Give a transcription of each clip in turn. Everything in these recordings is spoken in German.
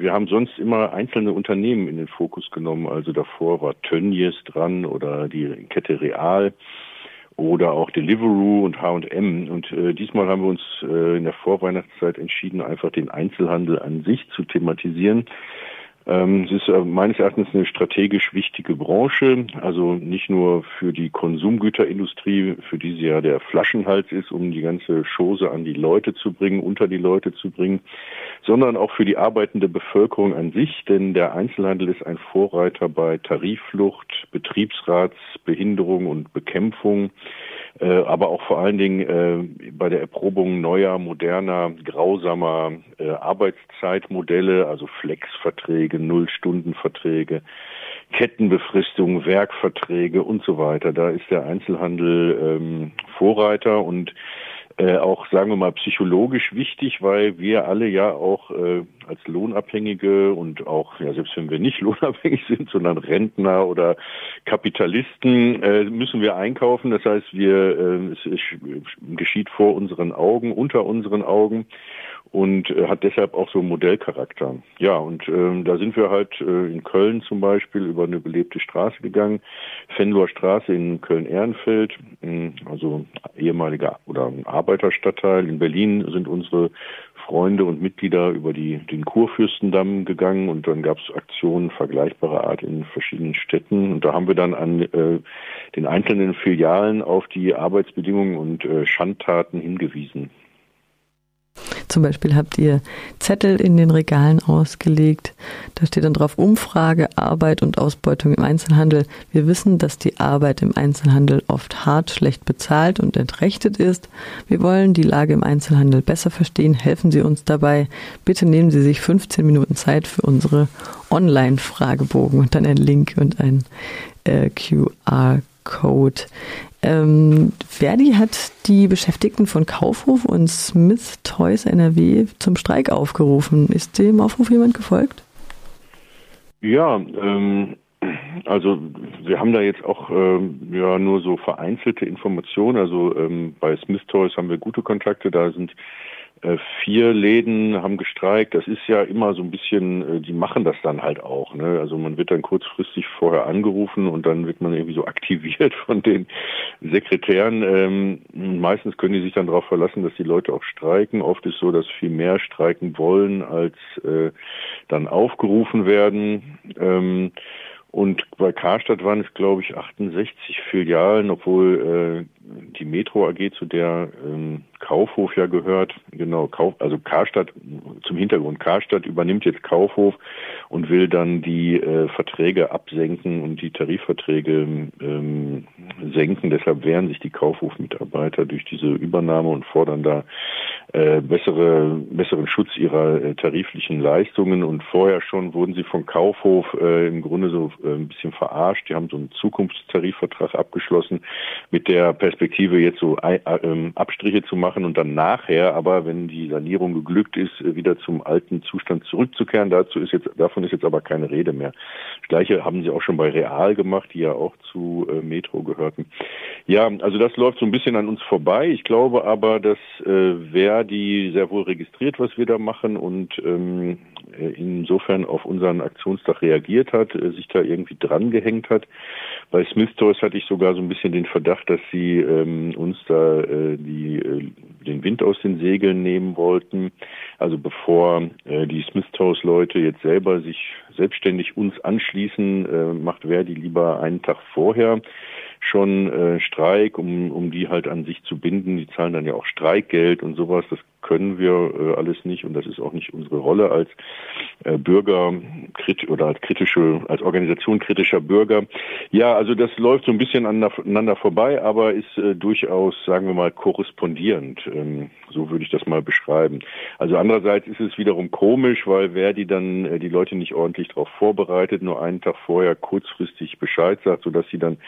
Wir haben sonst immer einzelne Unternehmen in den Fokus genommen. Also davor war Tönnies dran oder die Kette Real oder auch Deliveroo und H&M. Und äh, diesmal haben wir uns äh, in der Vorweihnachtszeit entschieden, einfach den Einzelhandel an sich zu thematisieren. Ähm, es ist äh, meines Erachtens eine strategisch wichtige Branche, also nicht nur für die Konsumgüterindustrie, für die sie ja der Flaschenhals ist, um die ganze Chose an die Leute zu bringen, unter die Leute zu bringen, sondern auch für die arbeitende Bevölkerung an sich, denn der Einzelhandel ist ein Vorreiter bei Tarifflucht, Betriebsratsbehinderung und Bekämpfung aber auch vor allen Dingen äh, bei der Erprobung neuer, moderner, grausamer äh, Arbeitszeitmodelle, also Flexverträge, Nullstundenverträge, Kettenbefristung, Werkverträge und so weiter. Da ist der Einzelhandel ähm, Vorreiter und äh, auch, sagen wir mal, psychologisch wichtig, weil wir alle ja auch äh, als Lohnabhängige und auch, ja, selbst wenn wir nicht lohnabhängig sind, sondern Rentner oder Kapitalisten, äh, müssen wir einkaufen. Das heißt, wir, äh, es, es geschieht vor unseren Augen, unter unseren Augen und äh, hat deshalb auch so Modellcharakter. Ja, und ähm, da sind wir halt äh, in Köln zum Beispiel über eine belebte Straße gegangen, Fenloher Straße in Köln-Ehrenfeld, äh, also ehemaliger oder Arbeiterstadtteil. In Berlin sind unsere Freunde und Mitglieder über die, den Kurfürstendamm gegangen und dann gab es Aktionen vergleichbarer Art in verschiedenen Städten. Und da haben wir dann an äh, den einzelnen Filialen auf die Arbeitsbedingungen und äh, Schandtaten hingewiesen. Zum Beispiel habt ihr Zettel in den Regalen ausgelegt. Da steht dann drauf Umfrage, Arbeit und Ausbeutung im Einzelhandel. Wir wissen, dass die Arbeit im Einzelhandel oft hart, schlecht bezahlt und entrechtet ist. Wir wollen die Lage im Einzelhandel besser verstehen. Helfen Sie uns dabei. Bitte nehmen Sie sich 15 Minuten Zeit für unsere Online-Fragebogen und dann ein Link und ein äh, QR-Code. Ähm, Verdi hat die Beschäftigten von Kaufhof und Smith Toys NRW zum Streik aufgerufen. Ist dem Aufruf jemand gefolgt? Ja, ähm, also wir haben da jetzt auch ähm, ja nur so vereinzelte Informationen. Also ähm, bei Smith Toys haben wir gute Kontakte. Da sind vier Läden haben gestreikt. Das ist ja immer so ein bisschen, äh, die machen das dann halt auch. Ne? Also man wird dann kurzfristig vorher angerufen und dann wird man irgendwie so aktiviert von den Sekretären. Ähm, meistens können die sich dann darauf verlassen, dass die Leute auch streiken. Oft ist so, dass viel mehr streiken wollen, als äh, dann aufgerufen werden. Ähm, und bei Karstadt waren es, glaube ich, 68 Filialen, obwohl äh, die Metro AG, zu der ähm, Kaufhof ja gehört, genau, Kauf, also Karstadt, zum Hintergrund, Karstadt übernimmt jetzt Kaufhof und will dann die äh, Verträge absenken und die Tarifverträge ähm, senken. Deshalb wehren sich die Kaufhofmitarbeiter durch diese Übernahme und fordern da äh, bessere, besseren Schutz ihrer äh, tariflichen Leistungen. Und vorher schon wurden sie von Kaufhof äh, im Grunde so äh, ein bisschen verarscht. Die haben so einen Zukunftstarifvertrag abgeschlossen mit der Perspektive, jetzt so äh, ähm, Abstriche zu machen und dann nachher, aber wenn die Sanierung geglückt ist, wieder zum alten Zustand zurückzukehren. Dazu ist jetzt, davon ist jetzt aber keine Rede mehr. Das Gleiche haben sie auch schon bei Real gemacht, die ja auch zu äh, Metro gehörten. Ja, also das läuft so ein bisschen an uns vorbei. Ich glaube aber, dass äh, Verdi sehr wohl registriert, was wir da machen und ähm, äh, insofern auf unseren Aktionstag reagiert hat, äh, sich da irgendwie dran gehängt hat. Bei Smith Toys hatte ich sogar so ein bisschen den Verdacht, dass sie ähm, uns da äh, die, äh, den Wind aus den Segeln nehmen wollten. Also bevor äh, die Smith Toys Leute jetzt selber sich selbstständig uns anschließen, äh, macht Verdi lieber einen Tag vorher schon äh, Streik, um, um die halt an sich zu binden. Die zahlen dann ja auch Streikgeld und sowas. Das können wir äh, alles nicht und das ist auch nicht unsere Rolle als äh, Bürger oder als kritische, als Organisation kritischer Bürger. Ja, also das läuft so ein bisschen aneinander vorbei, aber ist äh, durchaus, sagen wir mal, korrespondierend. Ähm, so würde ich das mal beschreiben. Also andererseits ist es wiederum komisch, weil wer die dann die Leute nicht ordentlich darauf vorbereitet, nur einen Tag vorher kurzfristig Bescheid sagt, sodass sie dann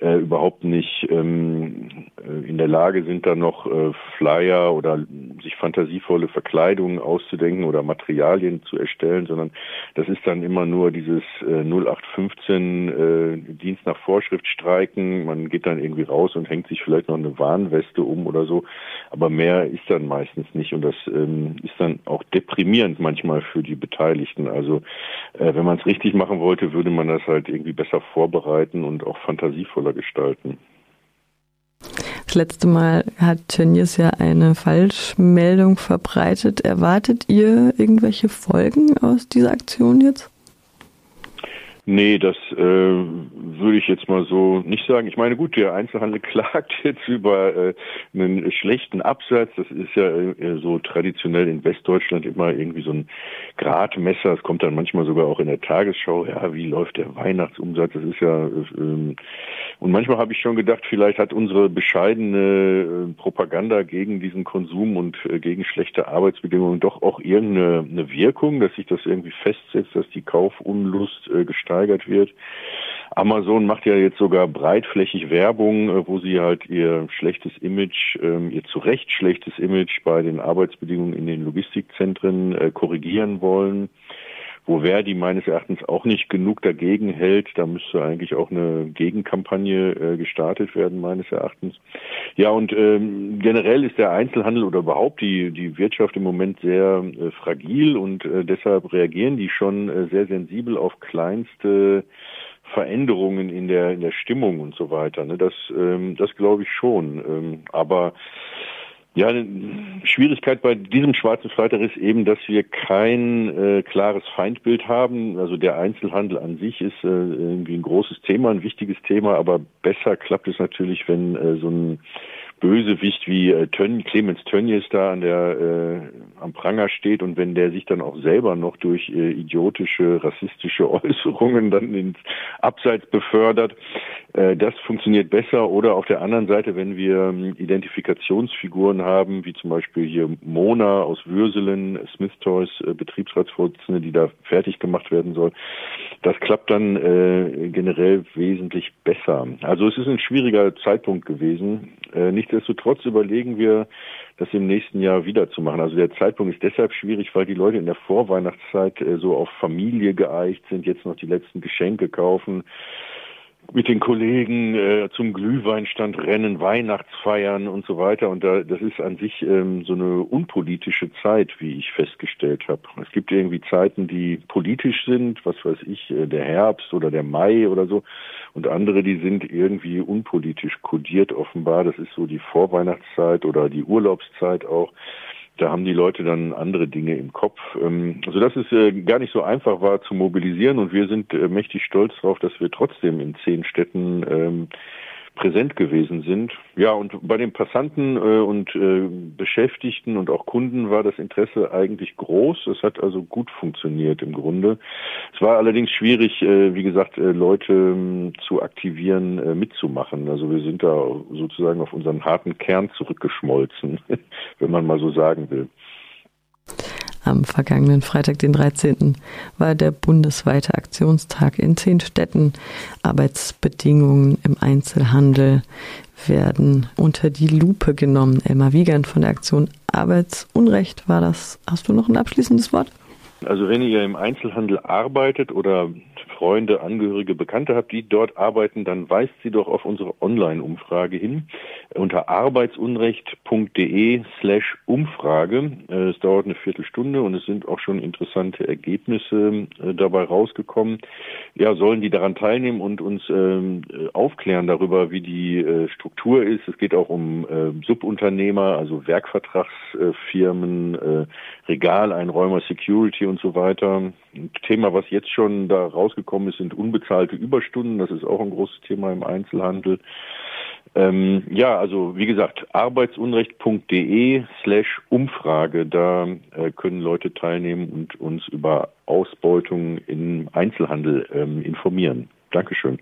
überhaupt nicht ähm, äh, in der Lage sind, dann noch Flyer oder sich fantasievolle Verkleidungen auszudenken oder Materialien zu erstellen, sondern das ist dann immer nur dieses äh, 0815 äh, Dienst nach Vorschrift streiken. Man geht dann irgendwie raus und hängt sich vielleicht noch eine Warnweste um oder so. Aber mehr ist dann meistens nicht. Und das ähm, ist dann auch deprimierend manchmal für die Beteiligten. Also äh, wenn man es richtig machen wollte, würde man das halt irgendwie besser vorbereiten und auch fantasievoller gestalten. Das letzte Mal hat Tönnies ja eine Falschmeldung verbreitet. Erwartet ihr irgendwelche Folgen aus dieser Aktion jetzt? Nee, das äh, würde ich jetzt mal so nicht sagen. Ich meine, gut, der Einzelhandel klagt jetzt über äh, einen schlechten Absatz. Das ist ja äh, so traditionell in Westdeutschland immer irgendwie so ein Gradmesser. Es kommt dann manchmal sogar auch in der Tagesschau, ja, wie läuft der Weihnachtsumsatz? Das ist ja, äh, und manchmal habe ich schon gedacht, vielleicht hat unsere bescheidene äh, Propaganda gegen diesen Konsum und äh, gegen schlechte Arbeitsbedingungen doch auch irgendeine Wirkung, dass sich das irgendwie festsetzt, dass die Kaufunlust äh, gesteigert wird. Amazon macht ja jetzt sogar breitflächig Werbung, äh, wo sie halt ihr schlechtes Image, ähm, ihr zu Recht schlechtes Image bei den Arbeitsbedingungen in den Logistikzentren äh, korrigieren wollen wo Verdi meines Erachtens auch nicht genug dagegen hält. Da müsste eigentlich auch eine Gegenkampagne äh, gestartet werden, meines Erachtens. Ja, und ähm, generell ist der Einzelhandel oder überhaupt die, die Wirtschaft im Moment sehr äh, fragil und äh, deshalb reagieren die schon äh, sehr sensibel auf kleinste Veränderungen in der in der Stimmung und so weiter. Ne? Das ähm, das glaube ich schon. Ähm, aber ja, eine Schwierigkeit bei diesem schwarzen Freitag ist eben, dass wir kein äh, klares Feindbild haben. Also der Einzelhandel an sich ist äh, irgendwie ein großes Thema, ein wichtiges Thema, aber besser klappt es natürlich, wenn äh, so ein Bösewicht wie äh, Tön, Clemens Tönnies da an der äh, am Pranger steht und wenn der sich dann auch selber noch durch äh, idiotische rassistische Äußerungen dann ins Abseits befördert, äh, das funktioniert besser. Oder auf der anderen Seite, wenn wir äh, Identifikationsfiguren haben, wie zum Beispiel hier Mona aus Würselen, Smith Toys äh, Betriebsratsvorsitzende, die da fertig gemacht werden soll, das klappt dann äh, generell wesentlich besser. Also es ist ein schwieriger Zeitpunkt gewesen. Äh, nicht Nichtsdestotrotz überlegen wir, das im nächsten Jahr wieder zu machen. Also der Zeitpunkt ist deshalb schwierig, weil die Leute in der Vorweihnachtszeit äh, so auf Familie geeicht sind, jetzt noch die letzten Geschenke kaufen mit den Kollegen äh, zum Glühweinstand rennen, Weihnachtsfeiern und so weiter. Und da, das ist an sich ähm, so eine unpolitische Zeit, wie ich festgestellt habe. Es gibt irgendwie Zeiten, die politisch sind, was weiß ich, äh, der Herbst oder der Mai oder so. Und andere, die sind irgendwie unpolitisch kodiert offenbar. Das ist so die Vorweihnachtszeit oder die Urlaubszeit auch da haben die Leute dann andere Dinge im Kopf, ähm, also dass es äh, gar nicht so einfach war zu mobilisieren und wir sind äh, mächtig stolz darauf, dass wir trotzdem in zehn Städten ähm, präsent gewesen sind. Ja, und bei den Passanten äh, und äh, Beschäftigten und auch Kunden war das Interesse eigentlich groß. Es hat also gut funktioniert im Grunde. Es war allerdings schwierig, äh, wie gesagt, äh, Leute äh, zu aktivieren, äh, mitzumachen. Also wir sind da sozusagen auf unseren harten Kern zurückgeschmolzen, wenn man mal so sagen will. Am vergangenen Freitag, den 13., war der bundesweite Aktionstag in zehn Städten. Arbeitsbedingungen im Einzelhandel werden unter die Lupe genommen. Elmar Wiegand von der Aktion Arbeitsunrecht war das. Hast du noch ein abschließendes Wort? Also wenn ihr im Einzelhandel arbeitet oder Freunde, Angehörige, Bekannte habt, die dort arbeiten, dann weist sie doch auf unsere Online-Umfrage hin unter arbeitsunrecht.de slash Umfrage. Äh, es dauert eine Viertelstunde und es sind auch schon interessante Ergebnisse äh, dabei rausgekommen. Ja, sollen die daran teilnehmen und uns ähm, aufklären darüber, wie die äh, Struktur ist. Es geht auch um Subunternehmer, also Werkvertragsfirmen, Regaleinräumer, Security und so weiter. Ein Thema, was jetzt schon da rausgekommen ist, sind unbezahlte Überstunden. Das ist auch ein großes Thema im Einzelhandel. Ähm, ja, also wie gesagt, arbeitsunrecht.de slash Umfrage, da äh, können Leute teilnehmen und uns über Ausbeutung im Einzelhandel ähm, informieren. Dankeschön.